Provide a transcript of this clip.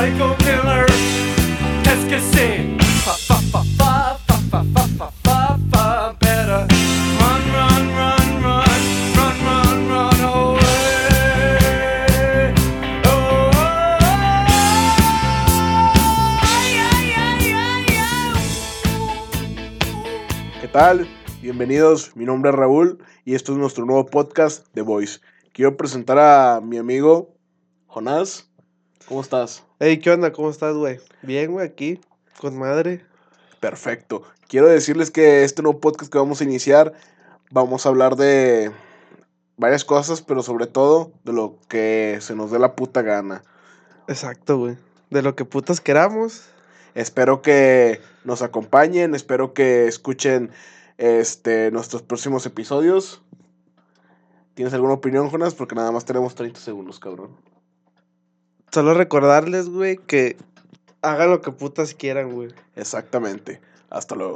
psycho killer. Es que sí. Fa, fa, fa, fa, fa, fa, fa, fa, fa, fa. Better run, run, run, run, run, run, run away. Oh, oh. ¿Qué tal? Bienvenidos, mi nombre es Raúl y esto es nuestro nuevo podcast The Voice. Quiero presentar a mi amigo Jonás. ¿Cómo estás? Hey, ¿qué onda? ¿Cómo estás, güey? Bien, güey, aquí, con madre. Perfecto. Quiero decirles que este nuevo podcast que vamos a iniciar, vamos a hablar de varias cosas, pero sobre todo de lo que se nos dé la puta gana. Exacto, güey. De lo que putas queramos. Espero que nos acompañen, espero que escuchen este, nuestros próximos episodios. ¿Tienes alguna opinión, Jonas? Porque nada más tenemos 30 segundos, cabrón. Solo recordarles, güey, que hagan lo que putas quieran, güey. Exactamente. Hasta luego.